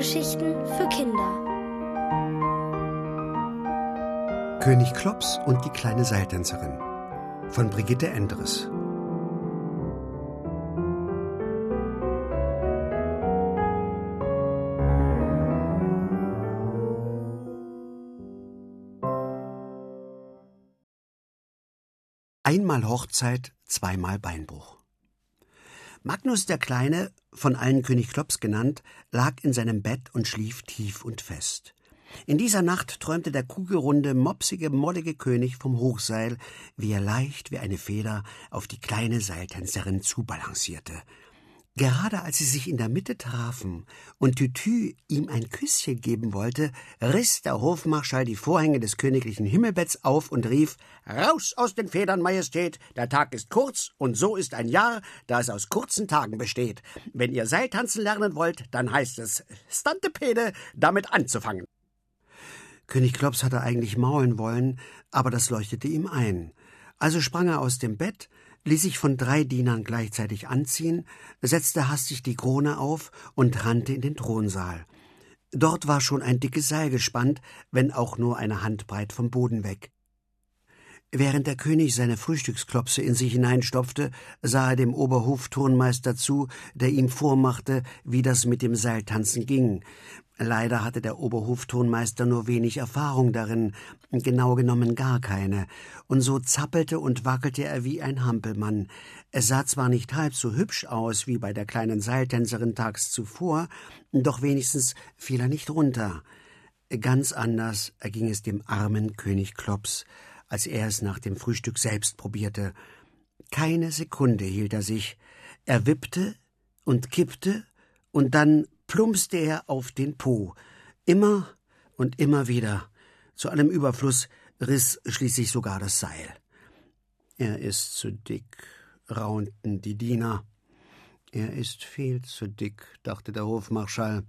Hörgeschichten für Kinder. König Klops und die kleine Seiltänzerin von Brigitte Endres. Einmal Hochzeit, zweimal Beinbruch. Magnus der Kleine, von allen König Klops genannt, lag in seinem Bett und schlief tief und fest. In dieser Nacht träumte der kugelrunde, mopsige, mollige König vom Hochseil, wie er leicht wie eine Feder auf die kleine Seiltänzerin zubalancierte. Gerade als sie sich in der Mitte trafen und Tütü ihm ein Küsschen geben wollte, riss der Hofmarschall die Vorhänge des königlichen Himmelbetts auf und rief Raus aus den Federn, Majestät, der Tag ist kurz, und so ist ein Jahr, da es aus kurzen Tagen besteht. Wenn ihr Seiltanzen lernen wollt, dann heißt es Stantepede, damit anzufangen. König Klops hatte eigentlich maulen wollen, aber das leuchtete ihm ein. Also sprang er aus dem Bett, ließ sich von drei Dienern gleichzeitig anziehen, setzte hastig die Krone auf und rannte in den Thronsaal. Dort war schon ein dickes Seil gespannt, wenn auch nur eine Handbreit vom Boden weg. Während der König seine Frühstücksklopse in sich hineinstopfte, sah er dem Oberhofturnmeister zu, der ihm vormachte, wie das mit dem Seiltanzen ging. Leider hatte der Oberhoftonmeister nur wenig Erfahrung darin, genau genommen gar keine, und so zappelte und wackelte er wie ein Hampelmann. Es sah zwar nicht halb so hübsch aus wie bei der kleinen Seiltänzerin tags zuvor, doch wenigstens fiel er nicht runter. Ganz anders erging es dem armen König Klops, als er es nach dem Frühstück selbst probierte. Keine Sekunde hielt er sich. Er wippte und kippte, und dann plumpste er auf den Po. Immer und immer wieder. Zu allem Überfluss riss schließlich sogar das Seil. Er ist zu dick, raunten die Diener. Er ist viel zu dick, dachte der Hofmarschall.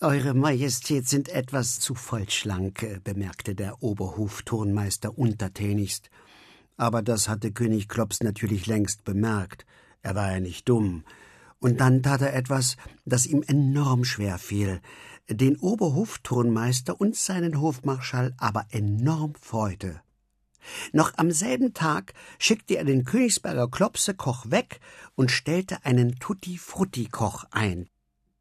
Eure Majestät sind etwas zu vollschlank, bemerkte der Oberhofturnmeister untertänigst. Aber das hatte König Klops natürlich längst bemerkt. Er war ja nicht dumm. Und dann tat er etwas, das ihm enorm schwer fiel, den Oberhofturnmeister und seinen Hofmarschall aber enorm freute. Noch am selben Tag schickte er den Königsberger Klopse-Koch weg und stellte einen Tutti-Frutti-Koch ein.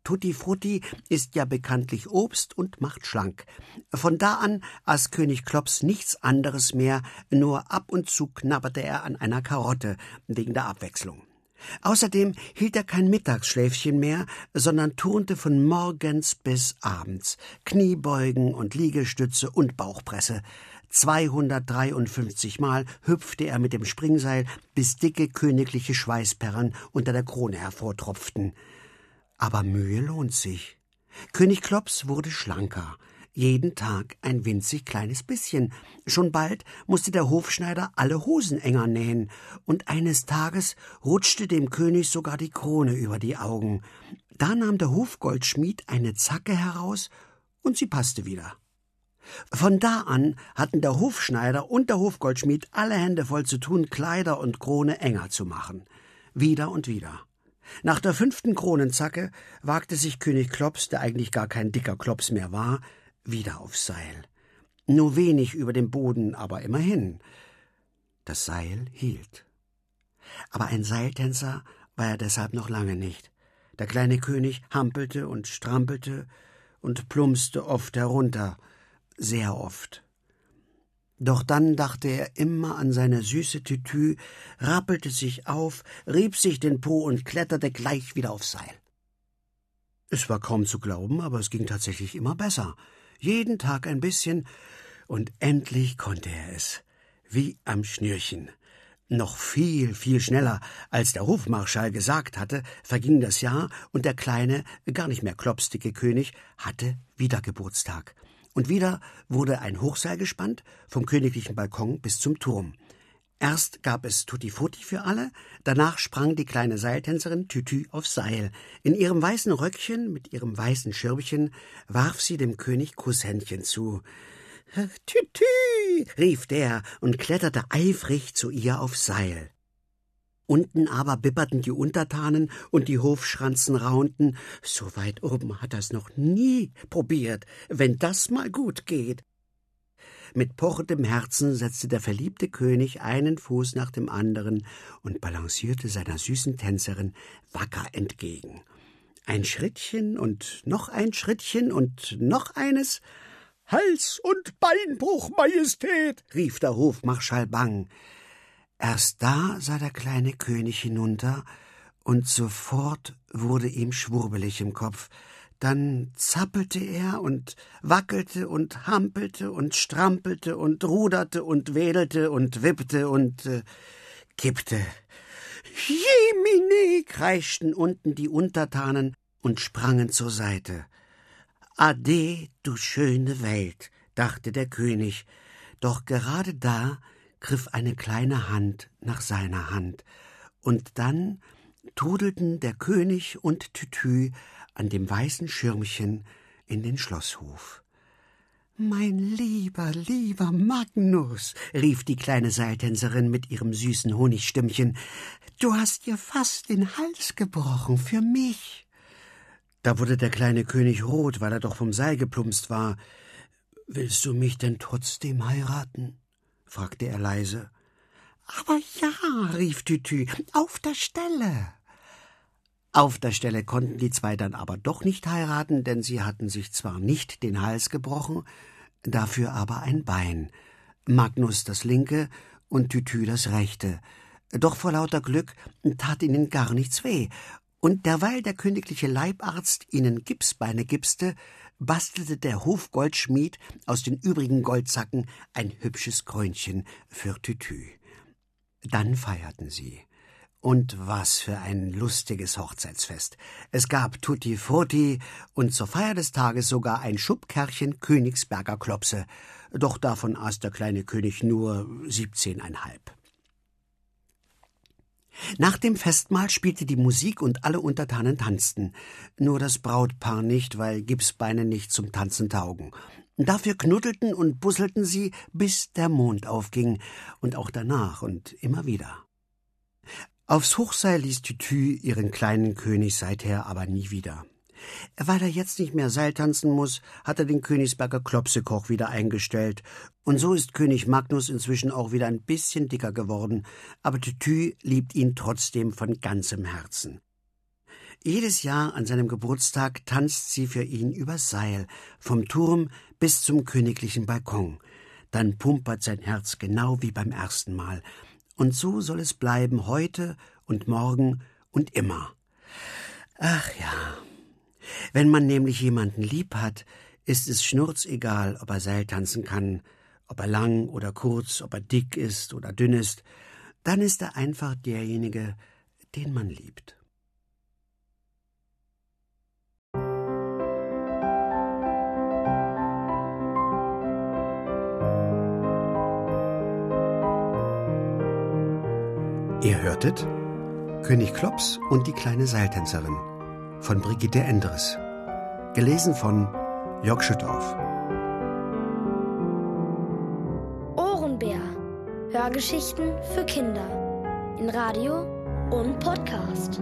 Tutti-Frutti ist ja bekanntlich Obst und macht schlank. Von da an aß König Klops nichts anderes mehr, nur ab und zu knabberte er an einer Karotte, wegen der Abwechslung. Außerdem hielt er kein Mittagsschläfchen mehr, sondern turnte von morgens bis abends. Kniebeugen und Liegestütze und Bauchpresse. 253 Mal hüpfte er mit dem Springseil, bis dicke königliche Schweißperlen unter der Krone hervortropften. Aber Mühe lohnt sich. König Klops wurde schlanker jeden Tag ein winzig kleines bisschen. Schon bald musste der Hofschneider alle Hosen enger nähen, und eines Tages rutschte dem König sogar die Krone über die Augen. Da nahm der Hofgoldschmied eine Zacke heraus, und sie passte wieder. Von da an hatten der Hofschneider und der Hofgoldschmied alle Hände voll zu tun, Kleider und Krone enger zu machen. Wieder und wieder. Nach der fünften Kronenzacke wagte sich König Klops, der eigentlich gar kein dicker Klops mehr war, wieder aufs Seil. Nur wenig über dem Boden, aber immerhin. Das Seil hielt. Aber ein Seiltänzer war er deshalb noch lange nicht. Der kleine König hampelte und strampelte und plumpste oft herunter, sehr oft. Doch dann dachte er immer an seine süße Tütü, rappelte sich auf, rieb sich den Po und kletterte gleich wieder aufs Seil. Es war kaum zu glauben, aber es ging tatsächlich immer besser jeden Tag ein bisschen, und endlich konnte er es, wie am Schnürchen. Noch viel, viel schneller, als der Hofmarschall gesagt hatte, verging das Jahr, und der kleine, gar nicht mehr klopsdicke König hatte wieder Geburtstag. Und wieder wurde ein Hochseil gespannt, vom königlichen Balkon bis zum Turm. Erst gab es Tutti Frutti für alle, danach sprang die kleine Seiltänzerin Tütü aufs Seil. In ihrem weißen Röckchen mit ihrem weißen Schirmchen warf sie dem König Kusshändchen zu. Tütü, rief der und kletterte eifrig zu ihr aufs Seil. Unten aber bibberten die Untertanen und die Hofschranzen raunten. So weit oben hat er's noch nie probiert, wenn das mal gut geht. Mit pochendem Herzen setzte der verliebte König einen Fuß nach dem anderen und balancierte seiner süßen Tänzerin wacker entgegen. Ein Schrittchen und noch ein Schrittchen und noch eines. Hals- und Beinbruch, Majestät, rief der Hofmarschall bang. Erst da sah der kleine König hinunter, und sofort wurde ihm schwurbelig im Kopf. Dann zappelte er und wackelte und hampelte und strampelte und ruderte und wedelte und wippte und äh, kippte. Jemine! kreischten unten die Untertanen und sprangen zur Seite. Ade, du schöne Welt, dachte der König, doch gerade da griff eine kleine Hand nach seiner Hand, und dann tudelten der König und Tütü an dem weißen Schirmchen in den Schlosshof. Mein lieber, lieber Magnus, rief die kleine Seiltänzerin mit ihrem süßen Honigstimmchen, du hast dir fast den Hals gebrochen für mich. Da wurde der kleine König rot, weil er doch vom Seil geplumpst war. Willst du mich denn trotzdem heiraten? fragte er leise. Aber ja, rief Tütü, auf der Stelle. Auf der Stelle konnten die zwei dann aber doch nicht heiraten, denn sie hatten sich zwar nicht den Hals gebrochen, dafür aber ein Bein. Magnus das linke und Tütü das rechte. Doch vor lauter Glück tat ihnen gar nichts weh, und derweil der königliche Leibarzt ihnen Gipsbeine gipste, bastelte der Hofgoldschmied aus den übrigen Goldsacken ein hübsches Krönchen für Tütü. Dann feierten sie. Und was für ein lustiges Hochzeitsfest. Es gab Tutti Frutti und zur Feier des Tages sogar ein Schubkerchen Königsberger Klopse. Doch davon aß der kleine König nur siebzehneinhalb. Nach dem Festmahl spielte die Musik und alle Untertanen tanzten. Nur das Brautpaar nicht, weil Gipsbeine nicht zum Tanzen taugen. Dafür knuddelten und busselten sie, bis der Mond aufging, und auch danach und immer wieder. Aufs Hochseil ließ Tütü ihren kleinen König seither aber nie wieder. Weil er jetzt nicht mehr Seiltanzen muss, hat er den Königsberger Klopsekoch wieder eingestellt. Und so ist König Magnus inzwischen auch wieder ein bisschen dicker geworden. Aber Tütü liebt ihn trotzdem von ganzem Herzen. Jedes Jahr an seinem Geburtstag tanzt sie für ihn übers Seil, vom Turm bis zum königlichen Balkon. Dann pumpert sein Herz genau wie beim ersten Mal. Und so soll es bleiben heute und morgen und immer. Ach ja, wenn man nämlich jemanden lieb hat, ist es schnurzegal, ob er Seil tanzen kann, ob er lang oder kurz, ob er dick ist oder dünn ist, dann ist er einfach derjenige, den man liebt. Hörtet König Klops und die kleine Seiltänzerin von Brigitte Endres. Gelesen von Jörg Schüttauf. Ohrenbär. Hörgeschichten für Kinder. In Radio und Podcast.